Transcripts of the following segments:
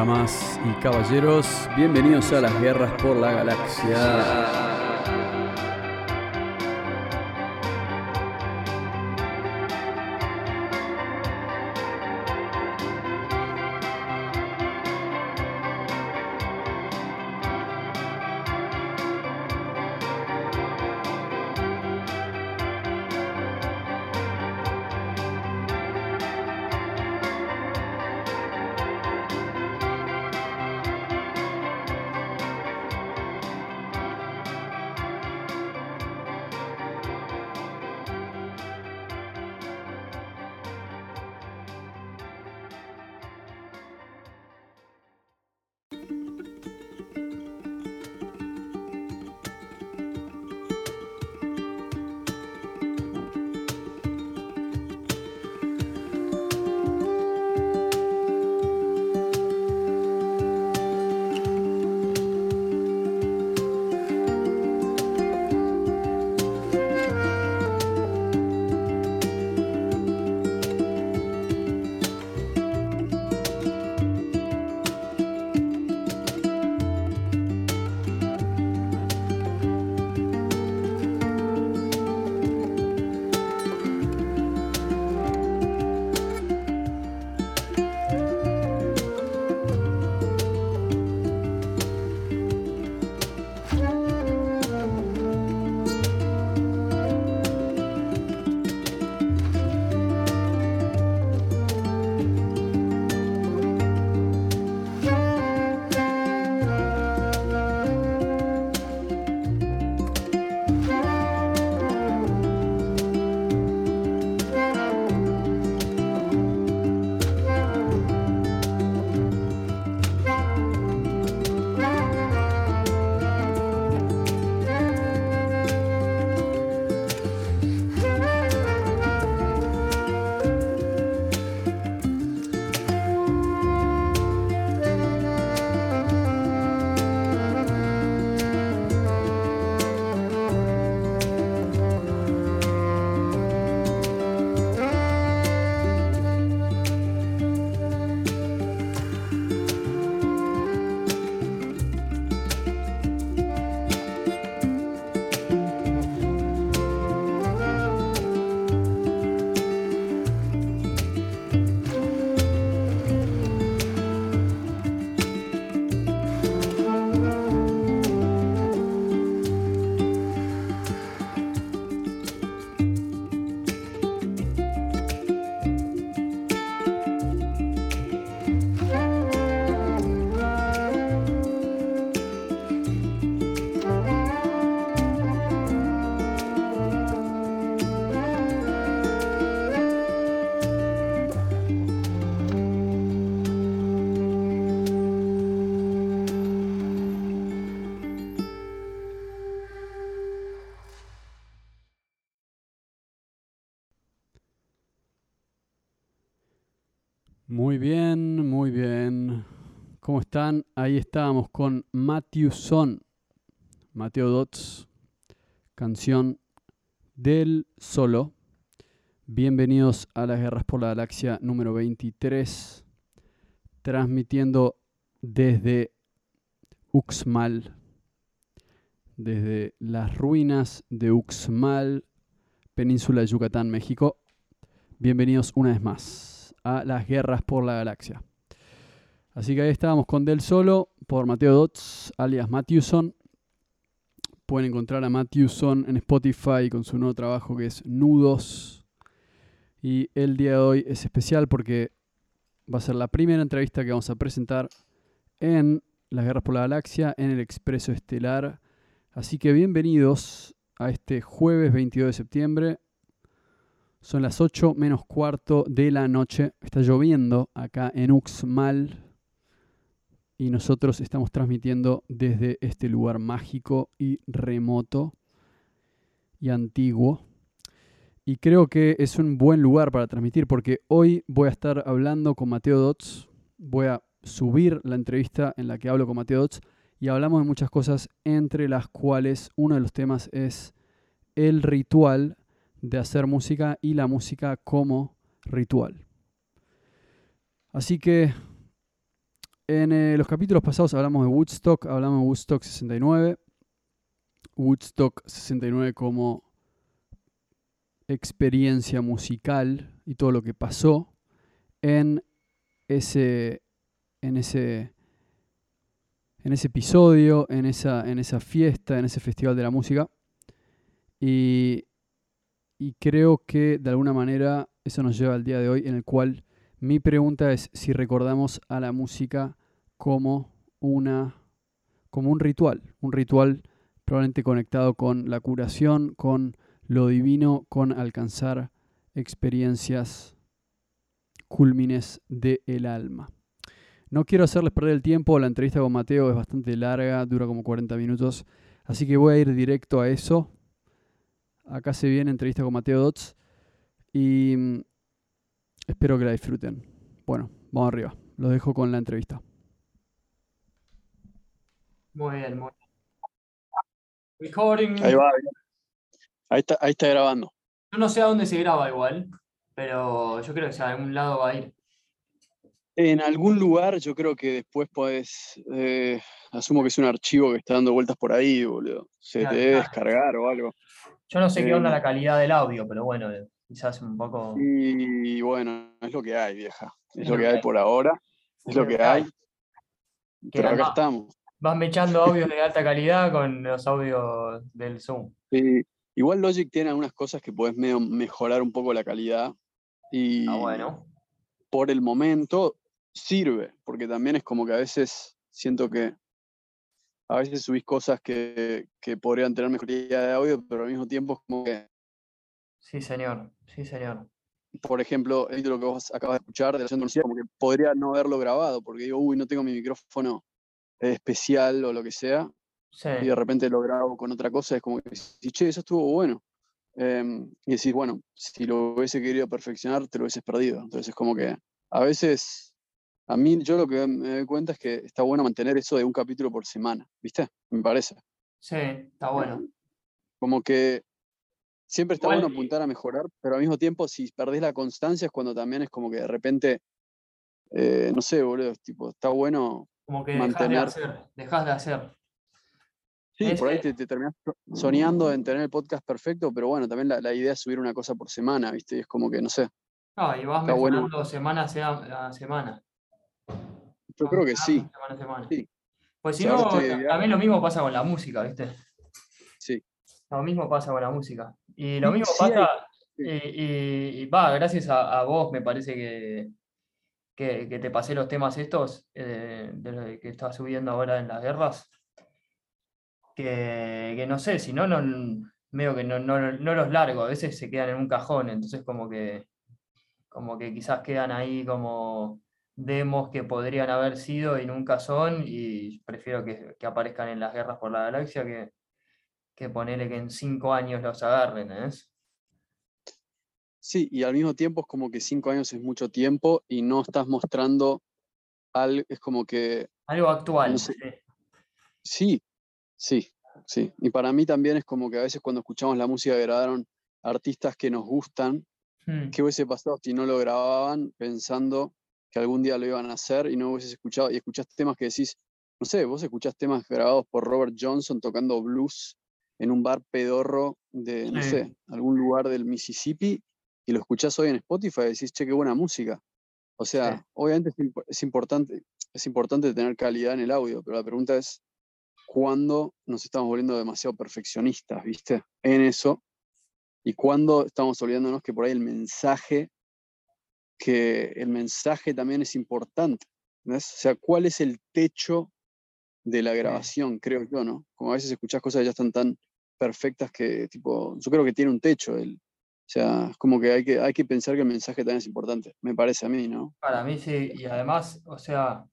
Damas y caballeros, bienvenidos a las guerras por la galaxia. Muy bien, muy bien. ¿Cómo están? Ahí estábamos con Matthew Son, Mateo Dots, canción del solo. Bienvenidos a las Guerras por la Galaxia número 23, transmitiendo desde Uxmal, desde las ruinas de Uxmal, península de Yucatán, México. Bienvenidos una vez más a las guerras por la galaxia. Así que ahí estábamos con Del Solo por Mateo Dots, alias Matthewson. Pueden encontrar a Matthewson en Spotify con su nuevo trabajo que es Nudos. Y el día de hoy es especial porque va a ser la primera entrevista que vamos a presentar en las guerras por la galaxia, en el Expreso Estelar. Así que bienvenidos a este jueves 22 de septiembre son las 8 menos cuarto de la noche. Está lloviendo acá en Uxmal. Y nosotros estamos transmitiendo desde este lugar mágico y remoto y antiguo. Y creo que es un buen lugar para transmitir porque hoy voy a estar hablando con Mateo Dots. Voy a subir la entrevista en la que hablo con Mateo Dots y hablamos de muchas cosas, entre las cuales uno de los temas es el ritual de hacer música y la música como ritual. Así que En eh, los capítulos pasados hablamos de Woodstock, hablamos de Woodstock 69. Woodstock 69 como experiencia musical y todo lo que pasó en ese, en ese, en ese episodio, en esa, en esa fiesta, en ese festival de la música. Y, y creo que de alguna manera eso nos lleva al día de hoy en el cual mi pregunta es si recordamos a la música como una como un ritual, un ritual probablemente conectado con la curación, con lo divino, con alcanzar experiencias cúlmines del alma. No quiero hacerles perder el tiempo, la entrevista con Mateo es bastante larga, dura como 40 minutos, así que voy a ir directo a eso. Acá se viene entrevista con Mateo Dots y mm, espero que la disfruten. Bueno, vamos arriba, los dejo con la entrevista. Muy bien, muy bien. Recording. Ahí va. Ahí está, ahí está grabando. Yo no sé a dónde se graba igual, pero yo creo que a algún lado va a ir. En algún lugar yo creo que después podés, eh, asumo que es un archivo que está dando vueltas por ahí, boludo. Se Claro, te debe claro. descargar o algo. Yo no sé qué onda Eh, la calidad del audio, pero bueno, quizás un poco. Y bueno, es lo que hay, vieja. Es Es lo que hay por ahora. Es lo que hay. Pero acá estamos. Vas mechando audios de alta calidad con los audios del Zoom. Sí, Igual Logic tiene algunas cosas que puedes medio mejorar un poco la calidad. Y Ah, bueno. por el momento sirve, porque también es como que a veces siento que a veces subís cosas que, que podrían tener mejoría de audio, pero al mismo tiempo es como que, Sí, señor. Sí, señor. por ejemplo, el título que vos acabas de escuchar de la Conocida, como que podría no haberlo grabado, porque digo, uy, no tengo mi micrófono especial o lo que sea, Sí. y de repente lo grabo con otra cosa, es como que, decís, che, eso estuvo bueno. Em, y decís, bueno, si lo hubiese querido perfeccionar, te lo hubieses perdido. Entonces es como que a veces, a mí yo lo que me doy cuenta es que está bueno mantener eso de un capítulo por semana, ¿viste? Me parece. Sí, está bueno. Como que siempre está bueno eh, apuntar a mejorar, pero al mismo tiempo, si perdés la constancia, es cuando también es como que de repente, eh, no sé, boludo, es tipo, está bueno. Como que dejas de mantener- hacer. Dejas de hacer. Sí, Es por ahí que- te, te terminás so- soñando en tener el podcast perfecto, pero bueno, también la, la idea es subir una cosa por semana, ¿viste? Y es como que, no sé, No, y vas bueno. mejorando semana a semana. Yo creo que sí, mejorando Semana a semana. sí. Pues si no, también lo mismo pasa con la música, ¿viste? sí. Lo mismo pasa con la música. Y lo mismo sí pasa, sí. y, y- y va, gracias a, a vos me parece que, que, que te pasé los temas estos eh, de lo que estás subiendo ahora en las guerras, que, que no sé, si no, no medio que no, no, no los largo, a veces se quedan en un cajón, entonces como que, como que quizás quedan ahí como demos que podrían haber sido y nunca son, y prefiero que, que aparezcan en las guerras por la galaxia que, que ponerle que en cinco años los agarren. Sí, y al mismo tiempo es como que cinco años es mucho tiempo y no estás mostrando algo, es como que Algo actual. No sé. sí. sí, sí. Y para mí también es como que a veces cuando escuchamos la música grabaron artistas que nos gustan, Mm, ¿qué hubiese pasado si no lo grababan pensando que algún día lo iban a hacer y no hubieses escuchado y escuchás temas que decís, no sé, vos escuchás temas grabados por Robert Johnson tocando blues en un bar pedorro de, no Sí. sé, algún lugar del Mississippi y lo escuchás hoy en Spotify y decís, che, qué buena música. O sea, Sí. obviamente es, es importante, es importante tener calidad en el audio, pero la pregunta es, ¿cuándo nos estamos volviendo demasiado perfeccionistas, viste? En eso. Y cuándo estamos olvidándonos que por ahí el mensaje, que el mensaje también es importante. ¿entendés? O sea, ¿cuál es el techo de la grabación? Creo yo, ¿no? Como a veces escuchás cosas que ya están tan perfectas que, tipo, yo creo que tiene un techo. El, o sea, es como que hay, que hay que pensar que el mensaje también es importante, me parece a mí, ¿no? Para mí sí, y además, o sea,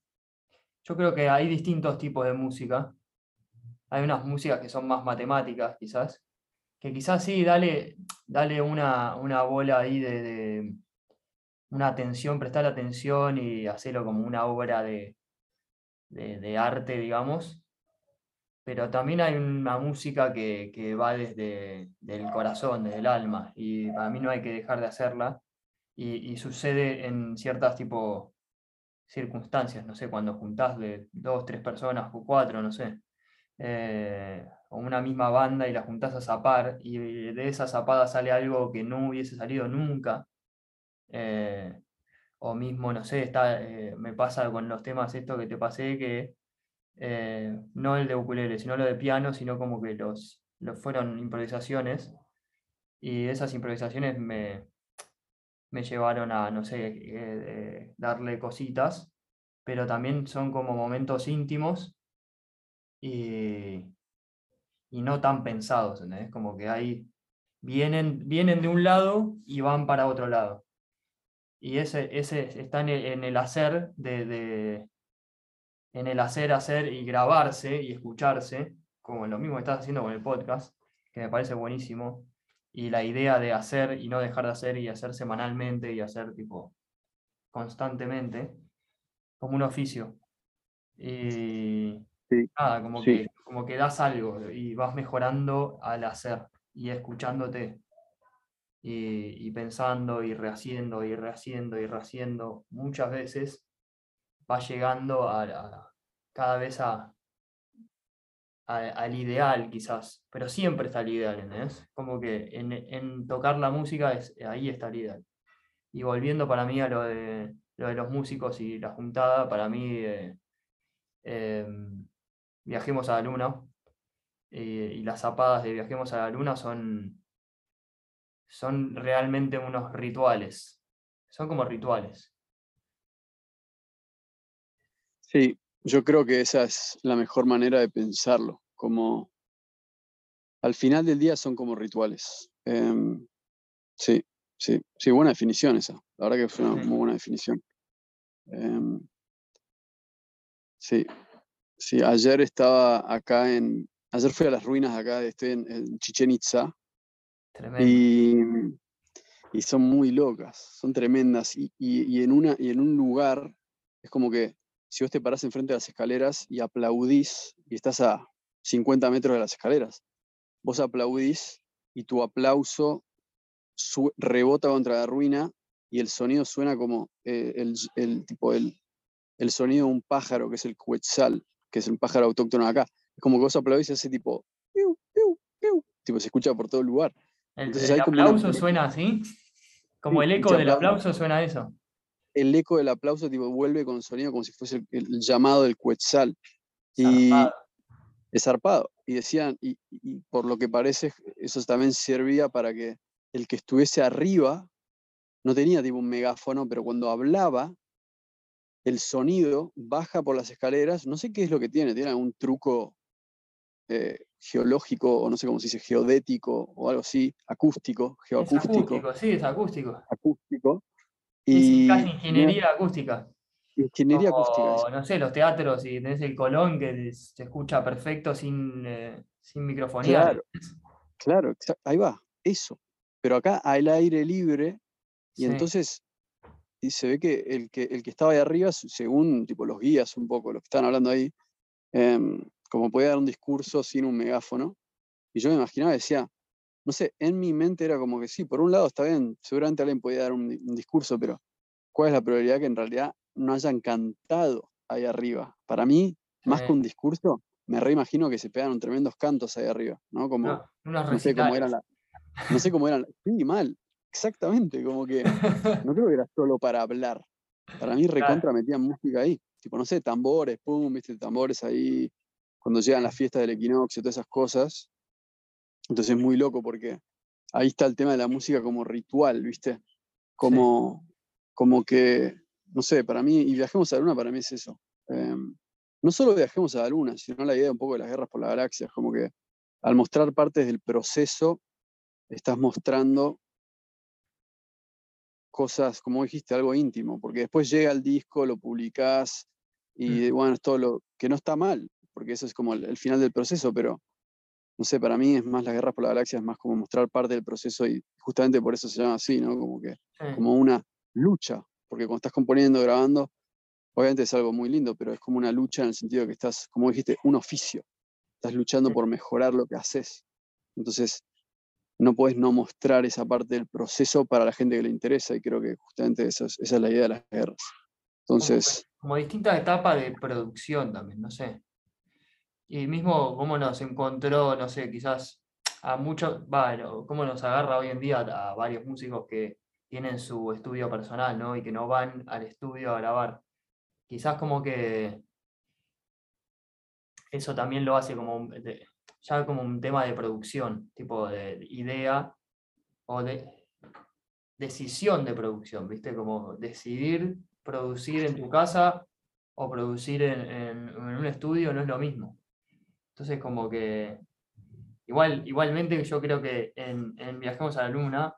yo creo que hay distintos tipos de música. Hay unas músicas que son más matemáticas, quizás, que quizás sí, dale, dale una, una bola ahí de, de una atención, prestar atención y hacerlo como una obra de, de, arte, digamos. Pero también hay una música que, que va desde el corazón, desde el alma, y para mí no hay que dejar de hacerla. Y, y sucede en ciertas tipo circunstancias, no sé, cuando juntás de dos, tres personas o cuatro, no sé, eh, o una misma banda y la juntás a zapar y de esa zapada sale algo que no hubiese salido nunca. Eh, o mismo, no sé, está, eh, me pasa con los temas esto que te pasé, que no el de ukulele, sino lo de piano, sino como que los, los fueron improvisaciones y esas improvisaciones me, me llevaron a, no sé, darle cositas, pero también son como momentos íntimos y, no tan pensados, ¿entendés? Como que ahí vienen, vienen de un lado y van para otro lado. Y ese, ese está en el, hacer de, en el hacer, hacer y grabarse y escucharse, como lo mismo que estás haciendo con el podcast, que me parece buenísimo. Y la idea de hacer y no dejar de hacer y hacer semanalmente y hacer tipo constantemente, como un oficio. Y, Nada, como, Que, como que das algo y vas mejorando al hacer y escuchándote y, pensando y rehaciendo y rehaciendo y rehaciendo. Muchas veces vas llegando a, cada vez a, al ideal quizás, pero siempre está el ideal, ¿entendés? Como que en, tocar la música es, ahí está el ideal. Y volviendo para mí a lo de, lo de los músicos y la juntada, para mí eh, em, Viajemos a la Luna. Eh, y las zapadas de Viajemos a la Luna son, son realmente unos rituales. Son como rituales. Sí, yo creo que esa es la mejor manera de pensarlo. Como al final del día son como rituales. Em, sí, sí, sí, buena definición esa. La verdad que fue una muy buena definición. Em, sí, Sí, ayer estaba acá en. Ayer fui a las ruinas acá, estoy en, en Chichen Itza. Y, y, son muy locas, son tremendas. Y, y, en una, y en un lugar, es como que si vos te parás enfrente de las escaleras y aplaudís, y estás a 50 metros de las escaleras, vos aplaudís y tu aplauso rebota contra la ruina y el sonido suena como eh, el, el, tipo el, el sonido de un pájaro que es el quetzal que es un pájaro autóctono acá. Es como que vos aplaudís y hace tipo, tipo, se escucha por todo el lugar. El, aplauso suena así, como el eco del aplauso suena eso. El eco del aplauso tipo, vuelve con sonido como si fuese el, llamado del Quetzal. Y es zarpado. Y decían, y, por lo que parece, eso también servía para que el que estuviese arriba no tenía tipo un megáfono, pero cuando hablaba, el sonido baja por las escaleras, no sé qué es lo que tiene, tiene algún truco eh, geológico, o no sé cómo se dice, geodético, o algo así, acústico, geoacústico. acústico, sí, es acústico. Acústico. Y, es casi ingeniería acústica. Ingeniería acústica. No sé, los teatros, y tenés el Colón que se escucha perfecto sin, eh, sin microfonear. Claro, claro, ahí va, eso. Pero acá al aire libre, y entonces y se ve que el, que el que estaba ahí arriba, según tipo, los guías un poco, los que están hablando ahí, em, como podía dar un discurso sin un megáfono. Y yo me imaginaba, decía, no sé, en mi mente era como que sí, por un lado está bien, seguramente alguien podía dar un, discurso, pero ¿cuál es la probabilidad que en realidad no hayan cantado ahí arriba? Para mí, más que un discurso, me reimagino que se pegaron tremendos cantos ahí arriba, ¿no? Como, no, sé cómo eran no sé cómo eran, sí, mal, Exactamente, como que no creo que era solo para hablar. Para mí recontra metían música ahí. Tipo, no sé, tambores, pum, viste, tambores ahí, cuando llegan las fiestas del equinoccio, todas esas cosas. Entonces es muy loco porque ahí está el tema de la música como ritual, ¿viste? Como, como que, no sé, para mí, y Viajemos a la Luna para mí es eso. Em, no solo Viajemos a la Luna, sino la idea un poco de las guerras por la galaxia, como que al mostrar partes del proceso, estás mostrando cosas, como dijiste, algo íntimo, porque después llega el disco, lo publicás y bueno, es todo lo que no está mal, porque eso es como el, final del proceso, pero no sé, para mí es más la guerra por la galaxia, es más como mostrar parte del proceso y justamente por eso se llama así, ¿no? Como que, como una lucha, porque cuando estás componiendo, grabando, obviamente es algo muy lindo, pero es como una lucha en el sentido que estás, como dijiste, un oficio, estás luchando por mejorar lo que haces. Entonces, no puedes no mostrar esa parte del proceso para la gente que le interesa y creo que justamente esa es, esa es la idea de las guerras. Entonces, como distintas etapas de producción también, no sé. Y mismo cómo nos encontró, no sé, quizás a muchos, bueno, cómo nos agarra hoy en día a varios músicos que tienen su estudio personal, ¿no? Y que no van al estudio a grabar. Quizás como que eso también lo hace como ya como un tema de producción, tipo de idea o de decisión de producción, ¿viste? Como decidir producir en tu casa o producir en un estudio no es lo mismo. Entonces como que igual, igualmente yo creo que en, en Viajemos a la Luna,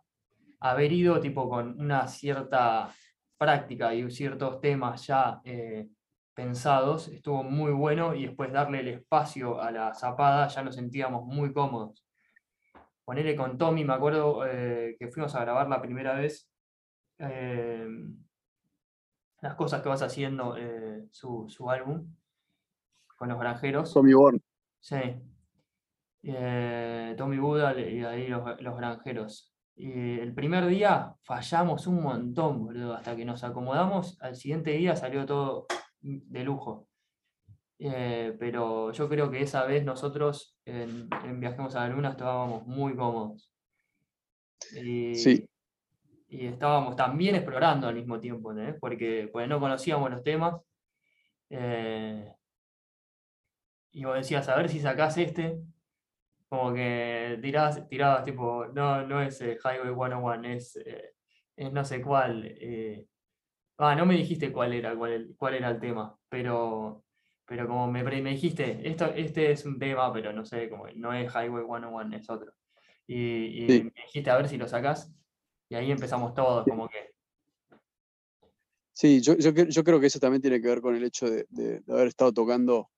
haber ido tipo con una cierta práctica y ciertos temas ya eh, pensados estuvo muy bueno y después darle el espacio a la zapada ya nos sentíamos muy cómodos. Ponerle con Tommy, me acuerdo eh, que fuimos a grabar la primera vez eh, las cosas que vas haciendo, su, su álbum con los granjeros. Tommy Born. Sí. Eh, Tommy Buda y ahí los, los granjeros. Y el primer día fallamos un montón, boludo, hasta que nos acomodamos. Al siguiente día salió todo de lujo. Eh, pero yo creo que esa vez nosotros en, en Viajemos a la Luna estábamos muy cómodos. Y, Sí. y estábamos también explorando al mismo tiempo. Porque, porque no conocíamos los temas. eh, y vos decías, a ver si sacás este. Como que tirabas, tirabas tipo, no, no es eh, Highway 101, es, eh, es no sé cuál. eh. Ah, no me dijiste cuál era, cuál, el- cuál era el tema, pero, pero como me, me dijiste, esto, este es un tema, pero no sé, como no es Highway 101, es otro. Y, y Sí. me dijiste a ver si lo sacás, y ahí empezamos todos, como que, Sí, yo, yo, cre- yo creo que eso también tiene que ver con el hecho de, de- de haber estado tocando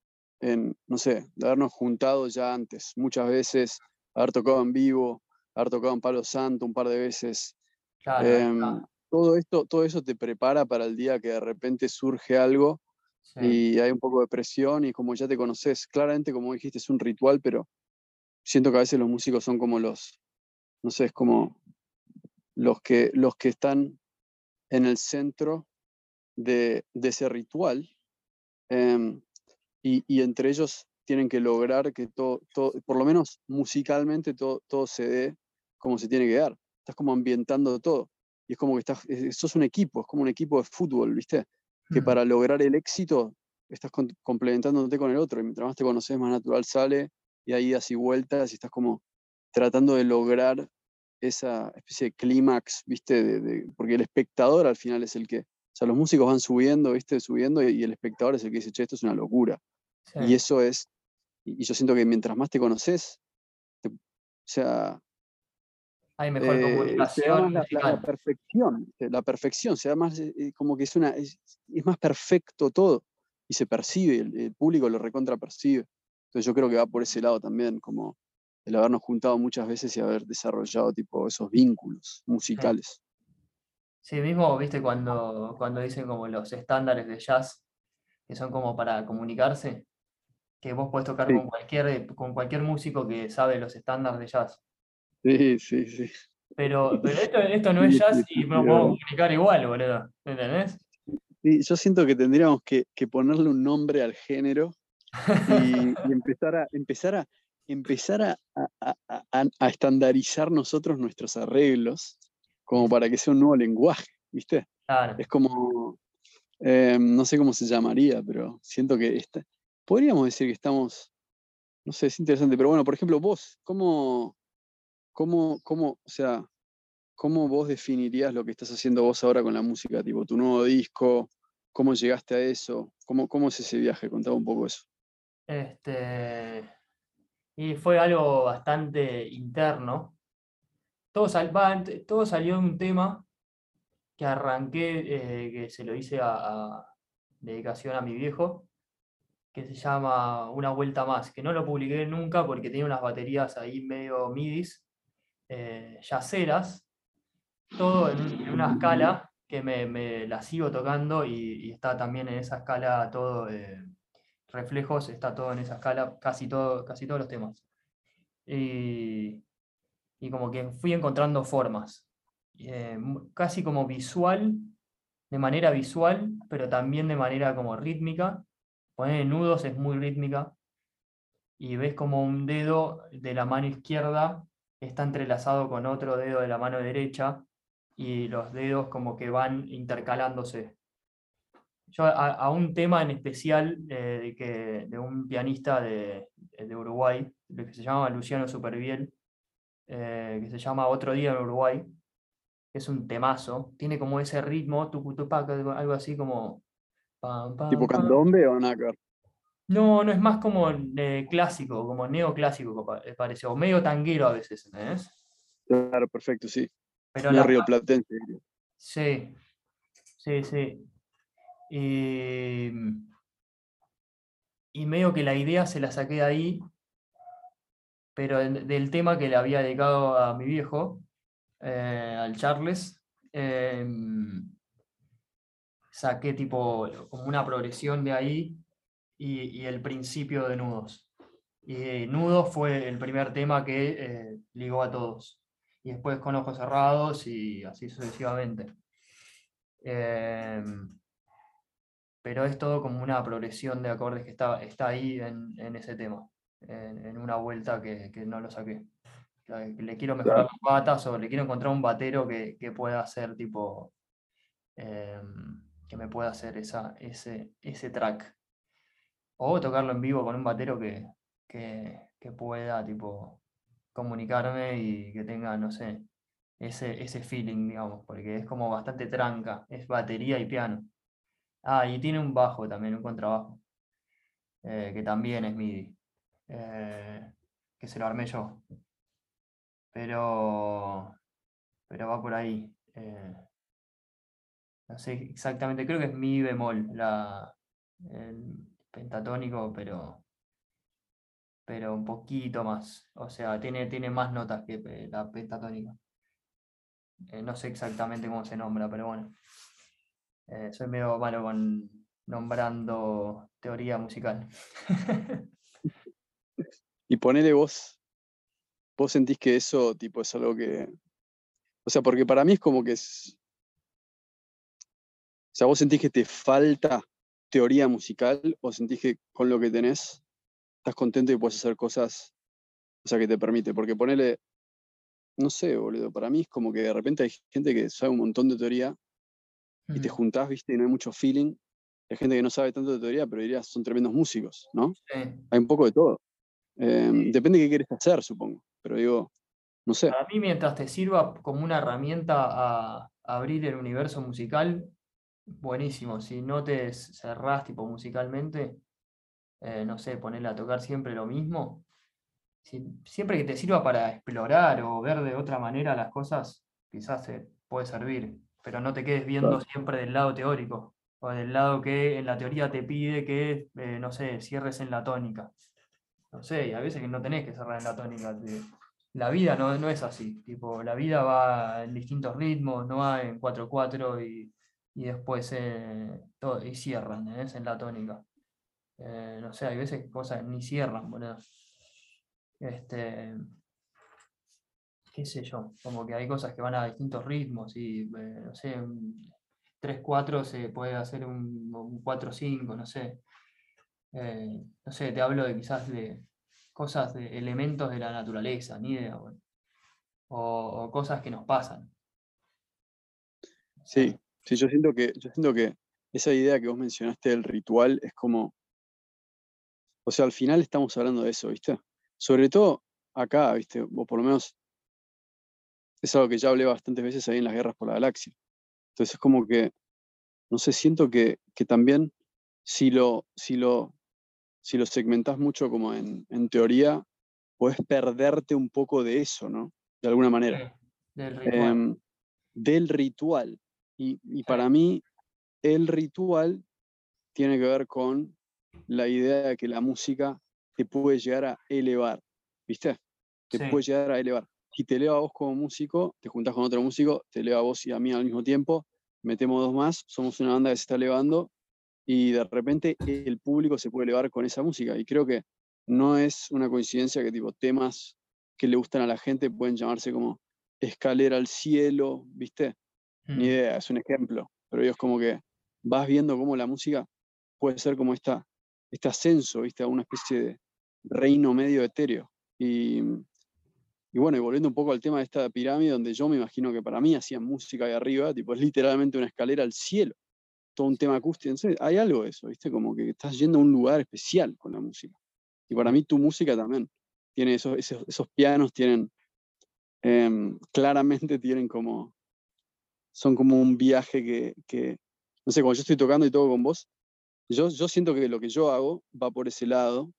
en, no sé, de habernos juntado ya antes, muchas veces, haber tocado en vivo, haber tocado en Palo Santo un par de veces. claro, Em, todo esto, todo eso te prepara para el día que de repente surge algo sí, y hay un poco de presión y como ya te conoces, claramente como dijiste es un ritual, pero siento que a veces los músicos son como los, no sé, es como los que, los que están en el centro de, de ese ritual em, y, y entre ellos tienen que lograr que todo, todo por lo menos musicalmente, todo, todo se dé como se tiene que dar. Estás como ambientando todo. Y es como que estás, es- sos un equipo, es como un equipo de fútbol, ¿viste? Que Mm, para lograr el éxito estás con- complementándote con el otro. Y mientras más te conoces, más natural sale. Y ahí das y vueltas y estás como tratando de lograr esa especie de clímax, ¿viste? De, de- porque el espectador al final es el que, o sea, los músicos van subiendo, ¿viste? Subiendo y, y el espectador es el que dice, che, esto es una locura. Y sí, eso es, y, yo siento que mientras más te conoces, te- o sea, hay mejor eh, comunicación la, la- la musical. perfección, la perfección, se da más, eh, eh, como que es una, es, es más perfecto todo, y se percibe, el, el público lo recontra percibe. Entonces yo creo que va por ese lado también, como el habernos juntado muchas veces y haber desarrollado tipo esos vínculos musicales. Sí, mismo, viste, cuando, cuando dicen como los estándares de jazz, que son como para comunicarse, que vos podés tocar Sí. con cualquier, con cualquier músico que sabe los estándares de jazz. Sí, sí, sí. Pero, pero esto, esto no es jazz y sí, podemos verdad. comunicar igual, boludo. ¿Entendés? Sí, yo siento que tendríamos que, que ponerle un nombre al género y, y empezar a empezar a empezar a, a- a- a- estandarizar nosotros nuestros arreglos como para que sea un nuevo lenguaje, ¿viste? Claro. Es como, eh, no sé cómo se llamaría, pero siento que está- podríamos decir que estamos, no sé, es interesante, pero bueno, por ejemplo, vos, ¿cómo, cómo, cómo, o sea, cómo vos definirías lo que estás haciendo vos ahora con la música? Tipo, tu nuevo disco, ¿cómo llegaste a eso? ¿Cómo, cómo es ese viaje? Contame un poco eso. Este, y fue algo bastante interno. Todo, todo salió de un tema que arranqué, eh, que se lo hice a, a dedicación a mi viejo, que se llama Una Vuelta Más, que no lo publiqué nunca porque tenía unas baterías ahí medio midis, eh, yaceras, todo en, en una escala que me, me la sigo tocando y, y está también en esa escala todo, eh, reflejos, está todo en esa escala, casi, todo, casi todos los temas. Y, y como que fui encontrando formas, eh, casi como visual, de manera visual, pero también de manera como rítmica. Poner nudos es muy rítmica. Y ves como un dedo de la mano izquierda está entrelazado con otro dedo de la mano derecha y los dedos como que van intercalándose. Yo a, un tema en especial eh, de, que, de un pianista de, de Uruguay, que se llama Luciano Superviel, eh, que se llama Otro Día en Uruguay, es un temazo, tiene como ese ritmo, algo así como... ¿Tipo candombe o nada No, no es más como eh, clásico, como neoclásico parece, o medio tanguero a veces, ¿entendés? Claro, perfecto, sí. Pero la... Río Platense. Sí, sí, sí. Y, y medio que la idea se la saqué de ahí, pero del tema que le había dedicado a mi viejo, eh, al Charles, em, saqué tipo como una progresión de ahí y, el principio de nudos. Y nudos fue el primer tema que eh, ligó a todos. Y después con ojos cerrados y así sucesivamente. Em, pero es todo como una progresión de acordes que está, está ahí en, ese tema, en, una vuelta que, no lo saqué. Le quiero mejorar las patas o le quiero encontrar un batero que, pueda hacer tipo, em, que me pueda hacer esa, ese, ese track. O tocarlo en vivo con un batero que, que, pueda tipo comunicarme y que tenga, no sé, ese, ese feeling, digamos, porque es como bastante tranca, es batería y piano. Ah, y tiene un bajo también, un contrabajo, eh, que también es MIDI, eh, que se lo armé yo. Pero, pero va por ahí. Eh, no sé exactamente, creo que es mi bemol, la, el pentatónico, pero, pero un poquito más. O sea, tiene, tiene más notas que la pentatónica. no sé exactamente cómo se nombra, pero bueno. Eh, soy medio malo con nombrando teoría musical. y ponele vos, vos sentís que eso tipo es algo que. O sea, porque para mí es como que es. O sea, vos sentís que te falta teoría musical o sentís que con lo que tenés estás contento y puedes hacer cosas, o sea, que te permite. Porque ponele, no sé, boludo, para mí es como que de repente hay gente que sabe un montón de teoría y te juntás, viste, y no hay mucho feeling. Hay gente que no sabe tanto de teoría, pero dirías, son tremendos músicos, ¿no? Hay un poco de todo. Em, depende de qué quieres hacer, supongo. Pero digo, no sé. Para mí, mientras te sirva como una herramienta a, abrir el universo musical, buenísimo. Si no te cerrás tipo musicalmente, eh, no sé, ponerle a tocar siempre lo mismo. siempre que te sirva para explorar o ver de otra manera las cosas, quizás te puede servir pero no te quedes viendo siempre del lado teórico, o del lado que en la teoría te pide que, eh, no sé, cierres en la tónica. No sé, y a veces que no tenés que cerrar en la tónica. La vida no, no es así, tipo, la vida va en distintos ritmos, no va en 4-4 y, y, después eh, todo, y cierran, es en la tónica. Eh, no sé, hay veces que cosas ni cierran, boludo. Este, qué sé yo, como que hay cosas que van a distintos ritmos y, eh, no sé, un 3-4 se puede hacer un, 4-5, no sé. No sé, te hablo de quizás de cosas, de elementos de la naturaleza, ni idea, o, cosas que nos pasan. Sí, sí, yo siento que, yo siento que esa idea que vos mencionaste del ritual es como, o sea, al final estamos hablando de eso, ¿viste? Sobre todo acá, ¿viste? O por lo menos es algo que ya hablé bastantes veces ahí en las guerras por la galaxia. Entonces es como que, no sé, siento que, también si lo, si, lo, si lo segmentás mucho como en, teoría, puedes perderte un poco de eso, ¿no? De alguna manera. del ritual. Em, del ritual. Y, y para mí, el ritual tiene que ver con la idea de que la música te puede llegar a elevar, ¿viste? Te puede llegar a elevar si te leo a vos como músico, te juntás con otro músico, te leo a vos y a mí al mismo tiempo, metemos dos más, somos una banda que se está elevando y de repente el público se puede elevar con esa música. Y creo que no es una coincidencia que tipo temas que le gustan a la gente pueden llamarse como escalera al cielo, ¿viste? Ni mm. idea, es un ejemplo. pero es como que vas viendo cómo la música puede ser como esta, este ascenso, ¿viste? A una especie de reino medio etéreo. Y, y bueno, y volviendo un poco al tema de esta pirámide, donde yo me imagino que para mí hacían música ahí arriba, tipo, es literalmente una escalera al cielo, todo un tema acústico. hay algo de eso, ¿viste? Como que estás yendo a un lugar especial con la música. Y para mí tu música también tiene esos, esos, pianos, tienen, em, claramente tienen como, son como un viaje que, que, no sé, cuando yo estoy tocando y toco con vos, yo, yo siento que lo que yo hago va por ese lado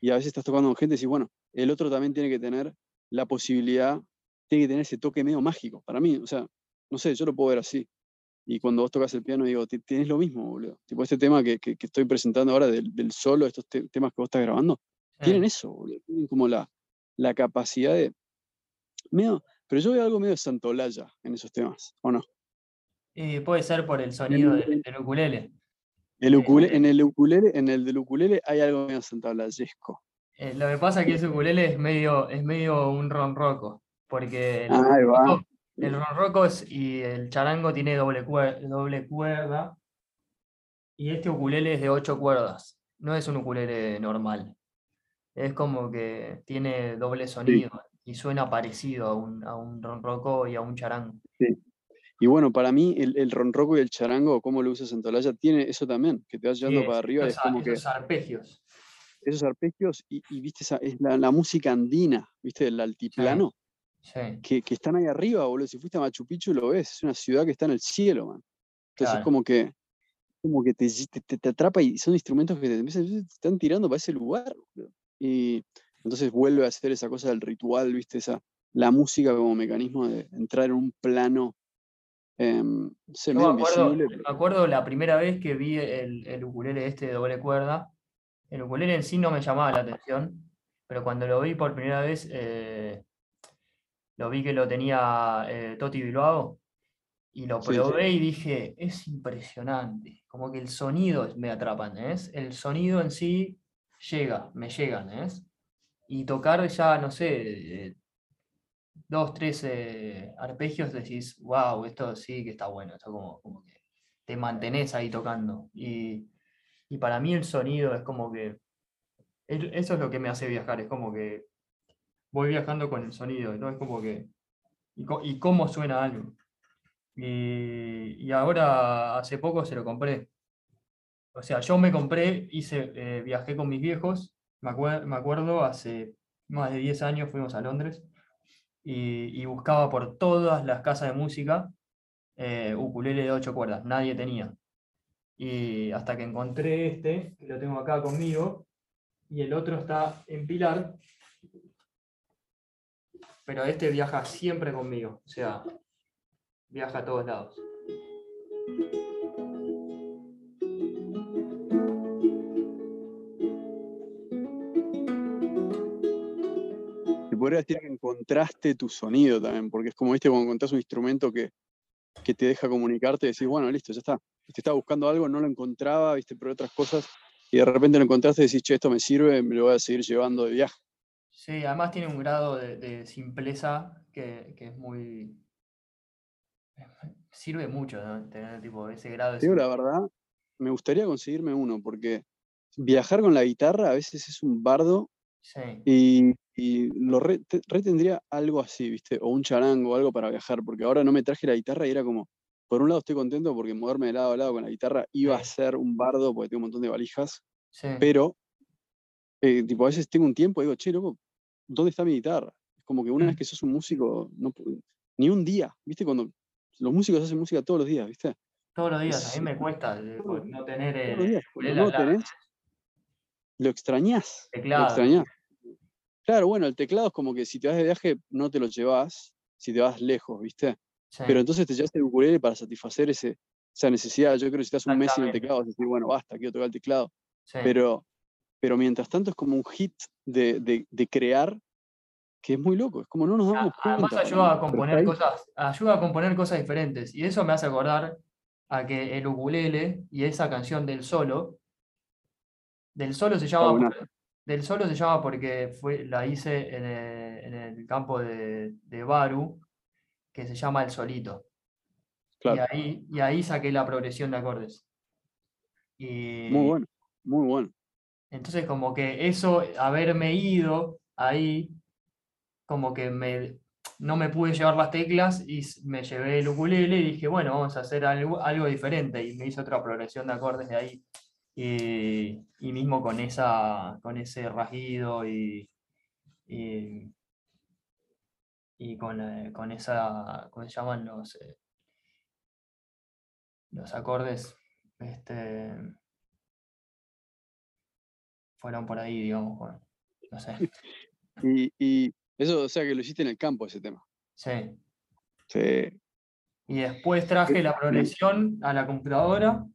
y a veces estás tocando con gente y decís, bueno, el otro también tiene que tener la posibilidad, tiene que tener ese toque medio mágico. Para mí, o sea, no sé, yo lo puedo ver así. Y cuando vos tocas el piano, digo, tienes lo mismo, boludo. Tipo, este tema que, que, estoy presentando ahora del, del solo, estos temas que vos estás grabando, tienen eso, boludo. Tienen como la, la capacidad de. Medio, pero yo veo algo medio santolaya en esos temas, ¿o no? Y puede ser por el sonido del, ukulele. El ukulele, en el ukulele, en el del ukulele hay algo medio santolayesco. Eh, lo que pasa es que ese ukulele es medio, es medio un ronroco, porque el, ah, el ronroco y el charango tiene doble, doble cuerda, y este ukulele es de ocho cuerdas, no es un ukulele normal. Es como que tiene doble sonido y suena parecido a un, a un ronroco y a un charango. Sí. Y bueno, para mí el, el ronroco y el charango, como lo usa Santolaya, tiene eso también, que te vas llevando para arriba. es como esos arpegios. Esos arpegios, y, viste, esa, es la, música andina, viste, el altiplano, Que, que, están ahí arriba, boludo. Si fuiste a Machu Picchu lo ves, es una ciudad que está en el cielo, man. Entonces es como que, como que te, te, te, atrapa y son instrumentos que te, te, están tirando para ese lugar, boludo. Y entonces vuelve a hacer esa cosa del ritual, viste, esa, la música como mecanismo de entrar en un plano Em, me, acuerdo, la primera vez que vi el, el, ukulele este de doble cuerda. El ukulele en sí no me llamaba la atención, pero cuando lo vi por primera vez, eh, lo vi que lo tenía eh, Toti Bilbao y lo probé y dije, es impresionante, como que el sonido me atrapa, ¿es? El sonido en sí llega, me llega, ¿es? Y tocar ya, no sé, eh, dos, tres eh, arpegios, decís, wow, esto sí que está bueno, esto como, como que te mantenés ahí tocando. Y, para mí el sonido es como que, eso es lo que me hace viajar, es como que voy viajando con el sonido, ¿no? Es como que, y, cómo suena algo. Y, ahora hace poco se lo compré. O sea, yo me compré, hice, eh, viajé con mis viejos, me, acuerdo, hace más de 10 años fuimos a Londres y, buscaba por todas las casas de música eh, ukulele de ocho cuerdas, nadie tenía. Y hasta que encontré este, que lo tengo acá conmigo, y el otro está en Pilar, pero este viaja siempre conmigo, o sea, viaja a todos lados. Podría decir que encontraste tu sonido también, porque es como, viste, cuando encontrás un instrumento que, que te deja comunicarte, decís, bueno, listo, ya está. Te estaba buscando algo, no lo encontraba, viste, pero otras cosas, y de repente lo encontraste y decís, che, esto me sirve, me lo voy a seguir llevando de viaje. Sí, además tiene un grado de, simpleza que, que, es muy... Sirve mucho, ¿no? Tener tipo, ese grado de... la verdad, me gustaría conseguirme uno, porque viajar con la guitarra a veces es un bardo y, lo retendría algo así, ¿viste? O un charango o algo para viajar, porque ahora no me traje la guitarra y era como, por un lado estoy contento porque moverme de lado a lado con la guitarra iba a ser un bardo porque tengo un montón de valijas, pero eh, tipo, a veces tengo un tiempo y digo, che, loco, ¿dónde está mi guitarra? Es como que una vez mm. que sos un músico, no, ni un día, ¿viste? Cuando los músicos hacen música todos los días, ¿viste? Todos los días, a mí me cuesta eh, no tener el, no tenés, lo extrañás. Lo extrañás. Claro, bueno, el teclado es como que si te vas de viaje no te lo llevas, si te vas lejos, ¿viste? Pero entonces te llevas el ukulele para satisfacer ese, esa necesidad. Yo creo que si estás un mes sin el teclado, vas a decir, bueno, basta, quiero tocar el teclado. Pero, pero mientras tanto es como un hit de, de, crear que es muy loco, es como no nos damos cuenta. Además ayuda a componer cosas, ayuda a componer cosas diferentes. Y eso me hace acordar a que el ukulele y esa canción del solo, del solo se llama del solo se llama porque fue, la hice en el, campo de, de, Baru, que se llama El Solito. Claro. Y, ahí, y ahí saqué la progresión de acordes. Y Muy bueno, muy bueno. entonces como que eso, haberme ido ahí, como que me, no me pude llevar las teclas y me llevé el ukulele y dije, bueno, vamos a hacer algo, algo diferente. Y me hice otra progresión de acordes de ahí. Y, y mismo con, esa, con ese rasguido y, y, y con, eh, con esa, ¿cómo se llaman los, eh, los acordes? Este, fueron por ahí, digamos, no sé. Y, y eso, o sea, que lo hiciste en el campo ese tema. Sí. Sí. Y después traje la progresión a la computadora.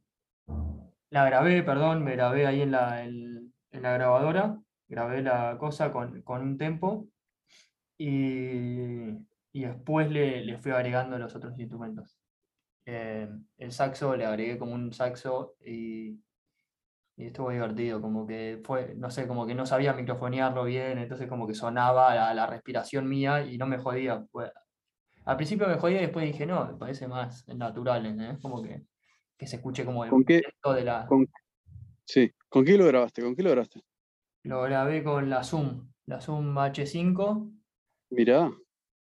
La grabé, perdón, me grabé ahí en la, en, en la grabadora. Grabé la cosa con, con un tempo. Y, y después le, le fui agregando los otros instrumentos. Eh, el saxo le agregué como un saxo y, y estuvo divertido. Como que fue, no sé, como que no sabía microfonearlo bien, entonces como que sonaba la, la respiración mía y no me jodía. Fue- al principio me jodía y después dije, no, me parece más natural, ¿entendés? Como que, que se escuche como el ¿Con qué- de la... con- Sí. ¿Con qué lo grabaste? ¿Con qué lo grabaste? Lo grabé con la Zoom, la Zoom H5, Mirá,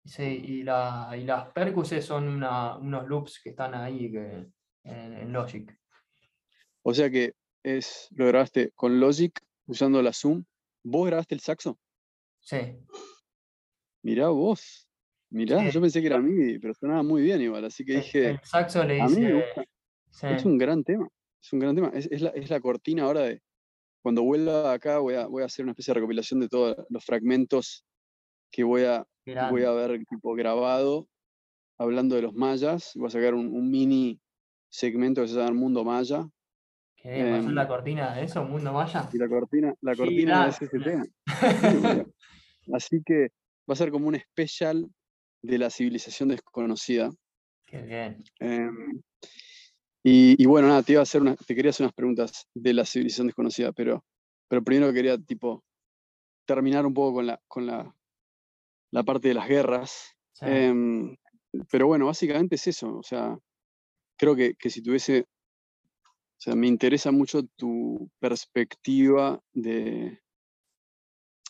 sí, y, la, y las percuses son una- unos loops que están ahí que, en, en Logic. o sea que es, lo grabaste con Logic usando la Zoom. ¿Vos grabaste el saxo? Sí, Mirá vos. Mirá, Sí. yo pensé que era MIDI, pero sonaba muy bien igual, así que dije, el saxo le a mí hice... sí, Es un gran tema, es un gran tema. Es, es la, es la cortina ahora de, cuando vuelva acá voy a, voy a hacer una especie de recopilación de todos los fragmentos que voy a, voy a ver tipo grabado hablando de los mayas. Voy a sacar un, un mini segmento que se llama Mundo Maya. ¿Qué? ¿Va a ser la cortina de eso, Mundo Maya? Y la cortina, la cortina es ese Gigante. tema. Sí. Así que va a ser como un especial de la civilización desconocida. Qué bien. Em, y, y bueno, nada, te iba a hacer una- te quería hacer unas preguntas de la civilización desconocida, pero, pero primero quería tipo terminar un poco con la, con la, la parte de las guerras. Sí, Em, pero bueno, básicamente es eso. O sea, creo que, que si tuviese. O sea, me interesa mucho tu perspectiva de.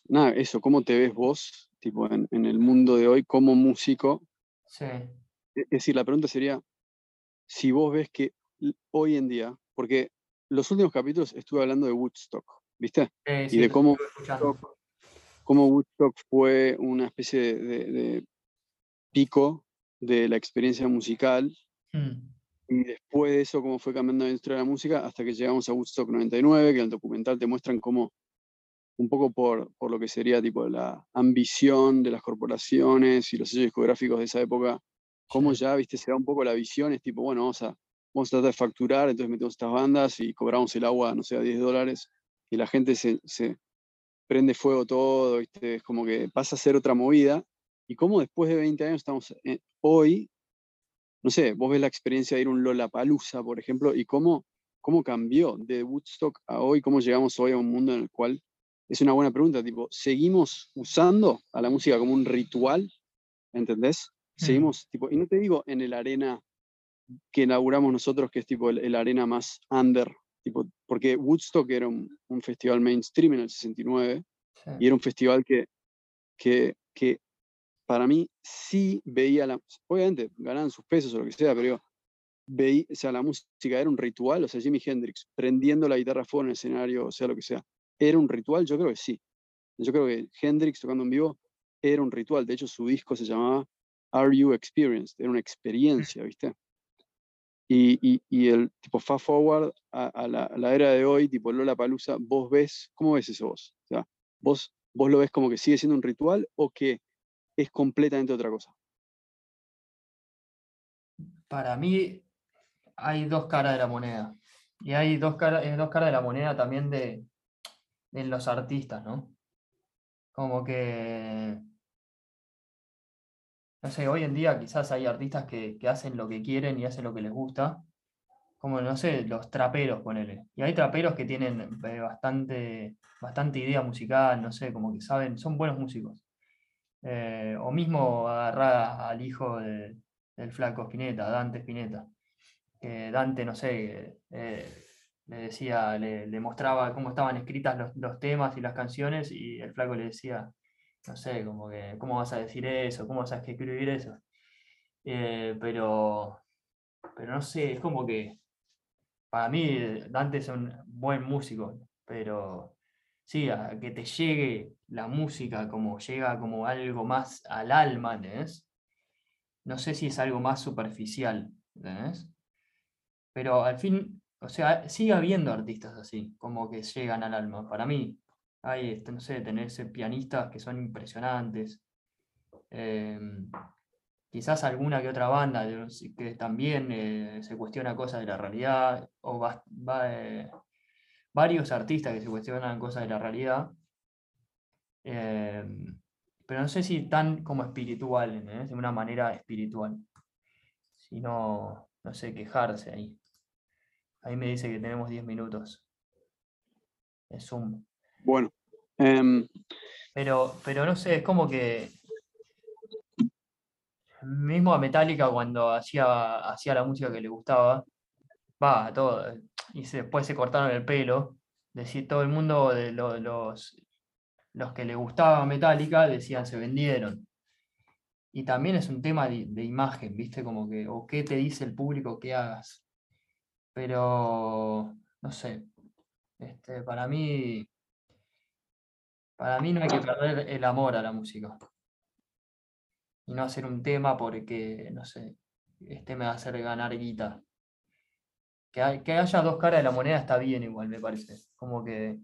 Nada, eso, cómo te ves vos, tipo, en, en el mundo de hoy como músico. sí, Es decir, la pregunta sería, si vos ves que hoy en día, porque los últimos capítulos estuve hablando de Woodstock, ¿viste? sí, Y de cómo escuchando. cómo Woodstock fue una especie de, de- de pico de la experiencia musical Mm, y después de eso cómo fue cambiando industria de la música hasta que llegamos a Woodstock 99, que en el documental te muestran cómo un poco por, por lo que sería tipo la ambición de las corporaciones y los sellos discográficos de esa época, cómo ya, viste, se da un poco la visión, es tipo, bueno, vamos a, vamos a tratar de facturar, entonces metemos estas bandas y cobramos el agua, no sé, a 10 dólares, y la gente se, se prende fuego todo, viste, es como que pasa a ser otra movida, y cómo después de 20 años estamos eh, hoy, no sé, vos ves la experiencia de ir a un Lollapalooza, por ejemplo, y cómo, cómo cambió de Woodstock a hoy, cómo llegamos hoy a un mundo en el cual es una buena pregunta, tipo, ¿seguimos usando a la música como un ritual? ¿Entendés? Mm. Seguimos, tipo, y no te digo en el arena que inauguramos nosotros, que es tipo el, el arena más under, tipo, porque Woodstock era un, un festival mainstream en el 69, sí. y era un festival que, que, que para mí sí veía la. Obviamente ganaban sus pesos o lo que sea, pero digo, veí, o sea, la música era un ritual, o sea, Jimi Hendrix prendiendo la guitarra a fuego en el escenario, o sea, lo que sea. ¿Era un ritual? Yo creo que sí. Yo creo que Hendrix tocando en vivo era un ritual. De hecho, su disco se llamaba Are You Experienced? Era una experiencia, ¿viste? Y, y, el tipo fast forward a, la, a la era de hoy, tipo Lola Palusa, vos ves, ¿cómo ves eso vos? O sea, vos, vos lo ves como que sigue siendo un ritual o que es completamente otra cosa. Para mí hay dos caras de la moneda. Y hay dos caras, dos caras de la moneda también de, de los artistas, ¿no? Como que, no sé, hoy en día quizás hay artistas que, que hacen lo que quieren y hacen lo que les gusta. Como, no sé, los traperos, ponele. Y hay traperos que tienen eh, bastante, bastante idea musical, no sé, como que saben, son buenos músicos. Eh, o mismo agarrar al hijo de, del flaco Spinetta, Dante Spinetta. Dante, no sé, eh, le decía, le, le, mostraba cómo estaban escritas los, los, temas y las canciones y el flaco le decía, no sé, como que, ¿cómo vas a decir eso? ¿Cómo vas a escribir eso? Eh, pero, pero no sé, es como que para mí Dante es un buen músico, pero sí, a que te llegue la música como llega como algo más al alma, ¿entendés? No sé si es algo más superficial, ¿entendés? Pero al fin, o sea, sigue habiendo artistas así, como que llegan al alma. Para mí, hay, este, no sé, tenerse pianistas que son impresionantes. Em, quizás alguna que otra banda que también eh, se cuestiona cosas de la realidad, o va, eh, varios artistas que se cuestionan cosas de la realidad, em, pero no sé si tan como espiritual, de una manera espiritual, sino, no sé, quejarse ahí. Ahí me dice que tenemos 10 minutos. Es Zoom. Bueno. Em, pero, pero no sé, es como que. Mismo a Metallica cuando hacía, hacía la música que le gustaba, va, todo. Y después se cortaron el pelo. Decir, todo el mundo de los, los que le gustaba Metallica decían se vendieron. Y también es un tema de, de, imagen, ¿viste? Como que, o qué te dice el público que hagas. Pero, no sé, este, para mí, para mí no hay que perder el amor a la música. Y no hacer un tema porque, no sé, este me va a hacer ganar guita. Que, que haya dos caras de la moneda está bien igual, me parece. Como que,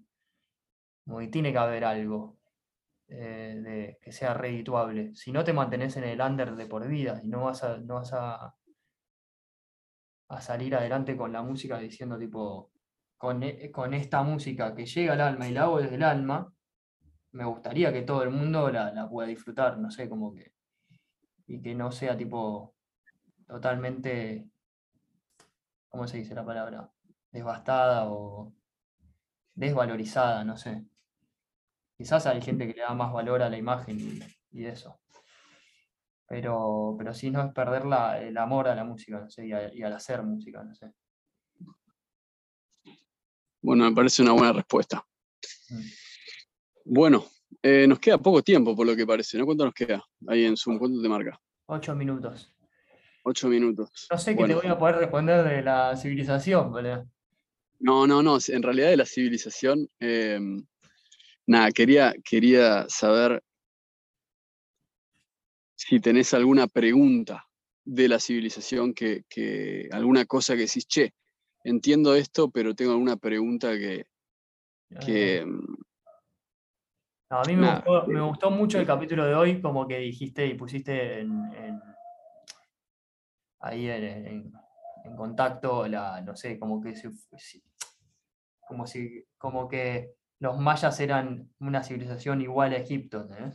como tiene que haber algo eh, de, que sea redituable. Si no te mantenés en el under de por vida y no vas a, no vas a a salir adelante con la música diciendo tipo, con, e, con, esta música que llega al alma y la hago desde el alma, me gustaría que todo el mundo la, la, pueda disfrutar, no sé, como que, y que no sea tipo totalmente, ¿cómo se dice la palabra? Devastada o desvalorizada, no sé. Quizás hay gente que le da más valor a la imagen y, y eso pero, pero sí no es perder la, el amor a la música, no sé, y, y, al hacer música, no sé. Bueno, me parece una buena respuesta. Mm. Bueno, eh, nos queda poco tiempo por lo que parece, ¿no? ¿Cuánto nos queda ahí en Zoom? ¿Cuánto te marca? Ocho minutos. Ocho minutos. No sé bueno. qué te voy a poder responder de la civilización, ¿verdad? No, no, no, en realidad de la civilización, eh, nada, quería, quería saber si tenés alguna pregunta de la civilización, que, alguna cosa que decís, che, entiendo esto, pero tengo alguna pregunta que... que a mí me, gustó, mucho el capítulo de hoy, como que dijiste y pusiste en, ahí en, contacto la, no sé, como que como si, como que los mayas eran una civilización igual a Egipto, ¿no?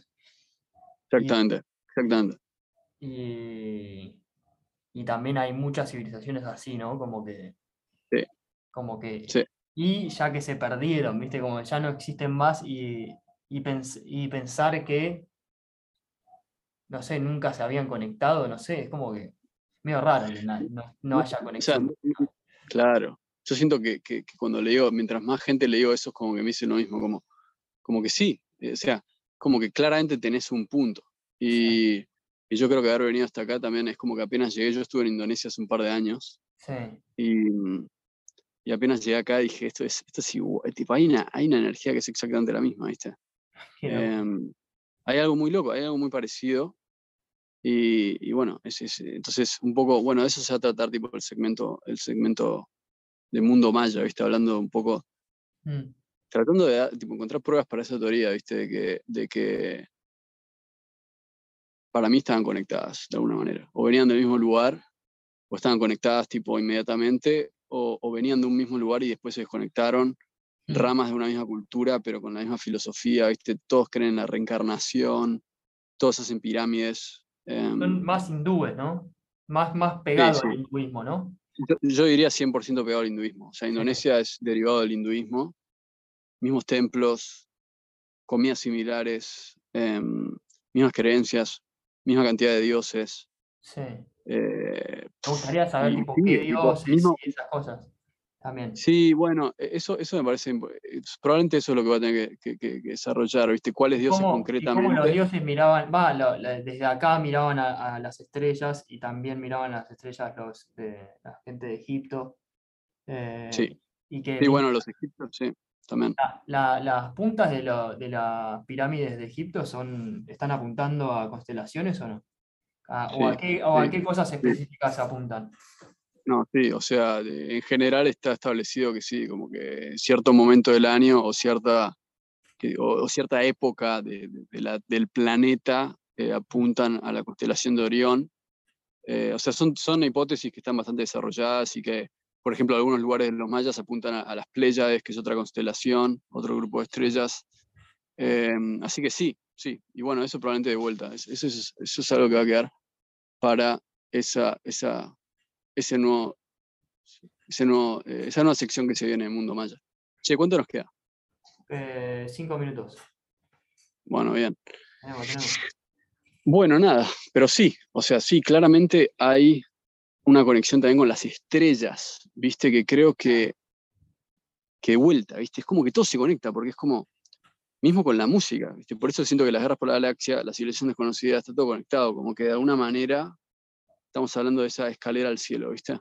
Exactamente. Exactamente. Y, y también hay muchas civilizaciones así, ¿no? Como que. Sí. Como que. Sí. Y ya que se perdieron, ¿viste? Como ya no existen más y, y, pensar que. No sé, nunca se habían conectado, no sé, es como que. Medio raro que no, no haya conexión. claro. Yo siento que, que, cuando le digo, mientras más gente le digo eso, es como que me dice lo mismo, como, como que sí. O sea, como que claramente tenés un punto. Y, yo creo que haber venido hasta acá también es como que apenas llegué, yo estuve en Indonesia hace un par de años. Sí. Y, apenas llegué acá dije, esto es, esto es igual, tipo, hay una, hay una energía que es exactamente la misma, ¿viste? Em, hay algo muy loco, hay algo muy parecido. Y, bueno, es, es, entonces un poco, bueno, de eso se va a tratar tipo el segmento, el segmento de mundo maya, ¿viste? Hablando un poco, mm. tratando de tipo, encontrar pruebas para esa teoría, ¿viste? De que, de que para mí estaban conectadas de alguna manera. O venían del mismo lugar, o estaban conectadas tipo inmediatamente, o, venían de un mismo lugar y después se desconectaron. Mm. Ramas de una misma cultura, pero con la misma filosofía, ¿viste? Todos creen en la reencarnación, todos hacen pirámides. Son em, más hindúes, ¿no? Más, más pegados al hinduismo, ¿no? Yo, diría 100% pegado al hinduismo. O sea, Indonesia es derivado del hinduismo. Mismos templos, comidas similares, em, mismas creencias misma cantidad de dioses. Sí. Eh, Me gustaría saber, qué dioses y esas cosas. También. Sí, bueno, e- eso, eso me parece, eh, probablemente eso es lo que va a tener que, que- que- que desarrollar, ¿viste? ¿Cuáles dioses ¿Cómo, y cómo los concretamente? dioses miraban, va, lo- la- desde acá miraban a, a las estrellas y también miraban las estrellas los de la gente de Egipto. eh, Sí. Y que Sí, bueno, los egipcios, sí, también. la- la- las puntas de, lo- de las pirámides de Egipto son, están apuntando a constelaciones o no? A- o, a qué, o a qué cosas específicas apuntan? No, sí, o sea, en general está establecido que sí, como que cierto momento del año o cierta, o, cierta época de, del planeta eh, apuntan a la constelación de Orión. Eh, o sea, son, son hipótesis que están bastante desarrolladas y que, por ejemplo, algunos lugares de los mayas apuntan a, las Pléyades, que es otra constelación, otro grupo de estrellas. Eh, así que sí, sí. Y bueno, eso probablemente de vuelta. es- Eso es, eso es algo que va a quedar para esa, esa, ese nuevo, ese nuevo, eh, esa nueva sección que se viene en el mundo maya. Che, ¿cuánto nos queda? Eh, cinco minutos. Bueno, bien. Tenemos, tenemos. Bueno, nada, pero sí, o sea, sí, claramente hay una conexión también con las estrellas, viste, que creo que, que de vuelta, viste, es como que todo se conecta, porque es como, mismo con la música, viste, por eso siento que las guerras por la galaxia, la civilización desconocida, está todo conectado, como que de alguna manera estamos hablando de esa escalera al cielo, viste.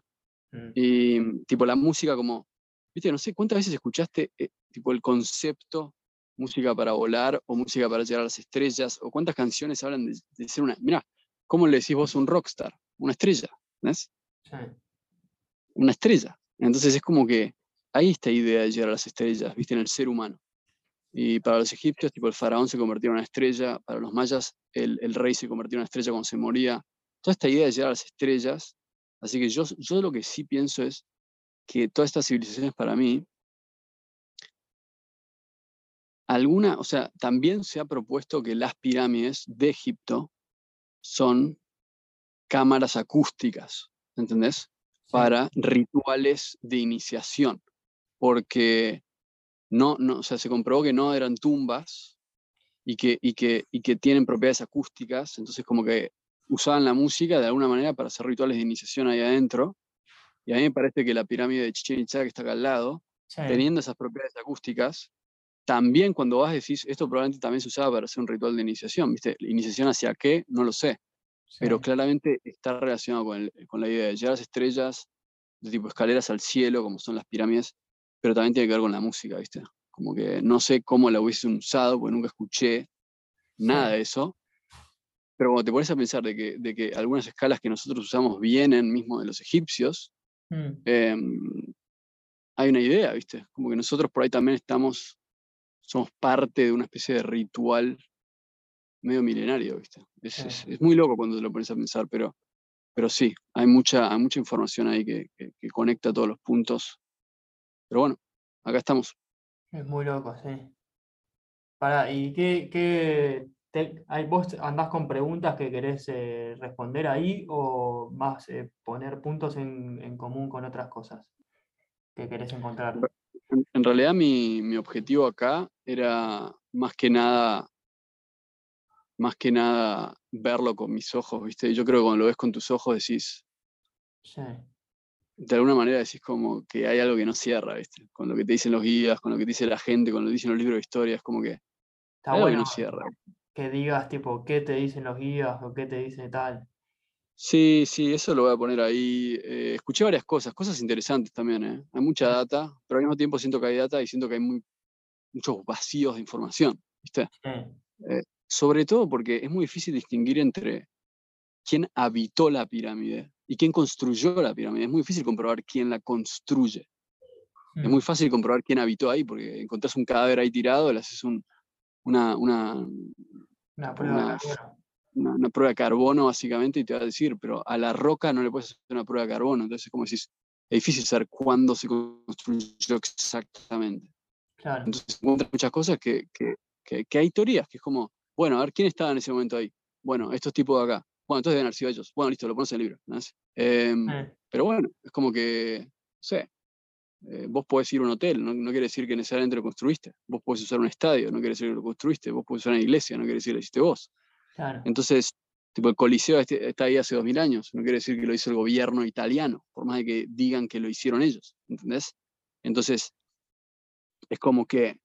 Mm. Y tipo la música como, viste, no sé cuántas veces escuchaste eh, tipo el concepto música para volar o música para llegar a las estrellas o cuántas canciones hablan de, de ser una, mira, ¿cómo le decís vos un rockstar? Una estrella, ¿ves? Sí. Una estrella. Entonces es como que hay esta idea de llegar a las estrellas, viste, en el ser humano. Y para los egipcios, tipo el faraón se convertía en una estrella, para los mayas el, el rey se convertía en una estrella cuando se moría. Toda esta idea de llegar a las estrellas, así que yo, yo lo que sí pienso es que todas estas civilizaciones para mí, alguna, o sea, también se ha propuesto que las pirámides de Egipto son cámaras acústicas, ¿entendés? Para rituales de iniciación, porque no, no, o sea, se comprobó que no eran tumbas y que, y que, y que tienen propiedades acústicas, entonces como que usaban la música de alguna manera para hacer rituales de iniciación ahí adentro. Y a mí me parece que la pirámide de Chichen Itza, que está acá al lado, Sí. teniendo esas propiedades acústicas, también cuando vas decís, esto probablemente también se usaba para hacer un ritual de iniciación, ¿viste? ¿Iniciación hacia qué? No lo sé, pero claramente está relacionado con, el- con la idea de llegar a las estrellas, de tipo escaleras al cielo, como son las pirámides, pero también tiene que ver con la música, ¿viste? Como que no sé cómo la hubiesen usado, porque nunca escuché nada Sí. de eso, pero cuando te pones a pensar de que, de que algunas escalas que nosotros usamos vienen mismo de los egipcios, Mm. em, hay una idea, ¿viste? Como que nosotros por ahí también estamos, somos parte de una especie de ritual medio milenario, ¿viste? Es, es- es muy loco cuando te lo pones a pensar, pero, pero sí, hay mucha, hay mucha información ahí que, que- que conecta todos los puntos. Pero bueno, acá estamos. Es muy loco, sí. Pará, ¿y qué, qué te- vos andás con preguntas que querés eh, responder ahí o más eh, poner puntos en, en común con otras cosas que querés encontrar? En, realidad mi, mi objetivo acá era más que nada, más que nada verlo con mis ojos, ¿viste? Yo creo que cuando lo ves con tus ojos decís, Sí, de alguna manera decís como que hay algo que no cierra, ¿viste? Con lo que te dicen los guías, con lo que te dice la gente, con lo que dicen los libros de historia, es como que está hay algo que bueno no cierra. Que digas tipo qué te dicen los guías o qué te dice tal. Sí, sí, eso lo voy a poner ahí. Eh, escuché varias cosas, cosas interesantes también, ¿eh? Hay mucha data, pero al mismo tiempo siento que hay data y siento que hay muy, muchos vacíos de información, ¿viste? Sí, Sobre todo porque es muy difícil distinguir entre quién habitó la pirámide y quién construyó la pirámide. Es muy difícil comprobar quién la construye. Es Mm, muy fácil comprobar quién habitó ahí, porque encontrás un cadáver ahí tirado, le haces un- una, una, una prueba de una- carbono. una, una prueba de carbono, básicamente, y te va a decir, pero a la roca no le puedes hacer una prueba de carbono. Entonces, como decís, es difícil saber cuándo se construyó exactamente. Claro, Entonces, encuentras muchas cosas que, que, que- que hay teorías, que es como, bueno, a ver, ¿quién estaba en ese momento ahí? Bueno, estos tipos de acá. Bueno, entonces deben haber sido ellos. Bueno, listo, lo pones en el libro. ¿no? Em, eh, pero bueno, es como que, no sé, eh, vos podés ir a un hotel, no, no quiere decir que necesariamente lo construiste. Vos podés usar un estadio, no quiere decir que lo construiste. Vos podés usar una iglesia, no quiere decir que lo hiciste vos. claro. Entonces, Tipo, el Coliseo este- está ahí hace dos mil años, no quiere decir que lo hizo el gobierno italiano, por más de que digan que lo hicieron ellos, ¿entendés? Entonces, es como que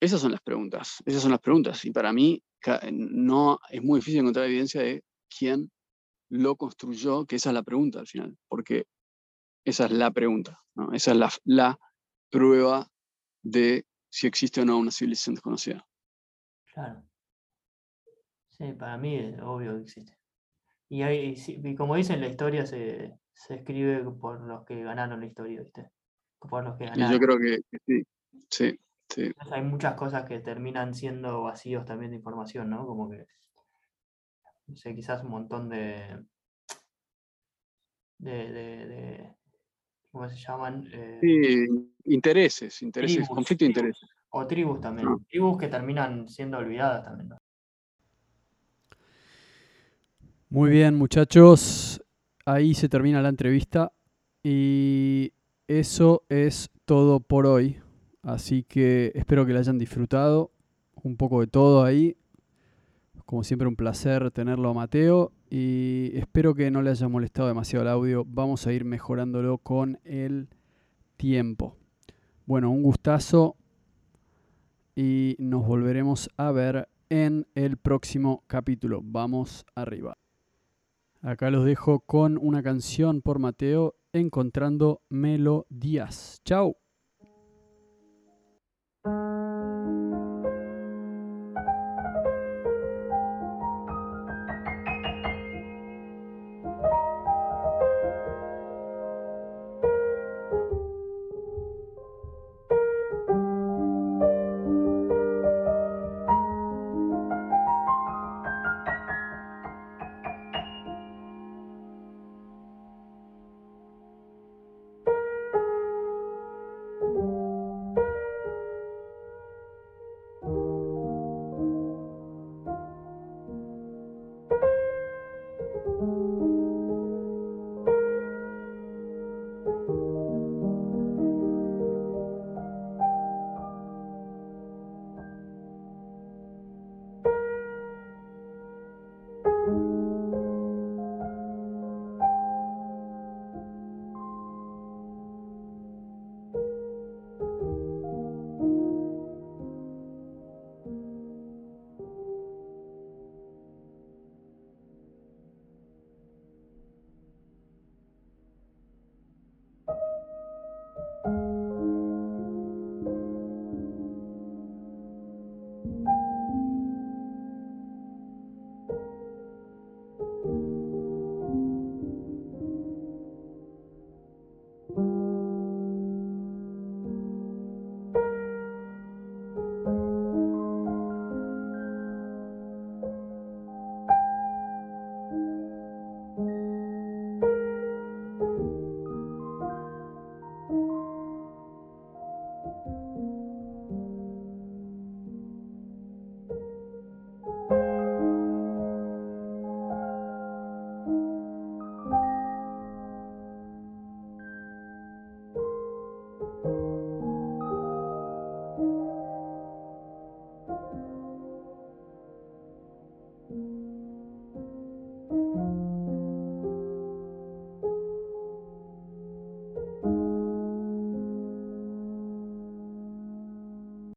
esas son las preguntas, esas son las preguntas. Y para mí no es muy difícil encontrar evidencia de quién lo construyó, que esa es la pregunta al final, porque esa es la pregunta, ¿no? esa es la, la prueba de si existe o no una civilización desconocida. Claro. Sí, para mí es obvio que existe. Y, hay, y como dicen, la historia se, se escribe por los que ganaron la historia, ¿viste? Por los que Y yo ganaron. creo que, que sí, sí, Hay muchas cosas que terminan siendo vacíos también de información, ¿no? Como que, no sé, quizás un montón de, de, de, de- ¿cómo se llaman? Eh, Sí, intereses, intereses, Tribus, conflicto de intereses. O tribus también. Ah. Tribus que terminan siendo olvidadas también, ¿no? Muy bien, muchachos. Ahí se termina la entrevista. Y eso es todo por hoy. Así que espero que la hayan disfrutado. Un poco de todo ahí. Como siempre, un placer tenerlo a Mateo. Y espero que no le haya molestado demasiado el audio. Vamos a ir mejorándolo con el tiempo. Bueno, un gustazo. Y nos volveremos a ver en el próximo capítulo. Vamos arriba. Acá los dejo con una canción por Mateo, Encontrando Melodías. Chao.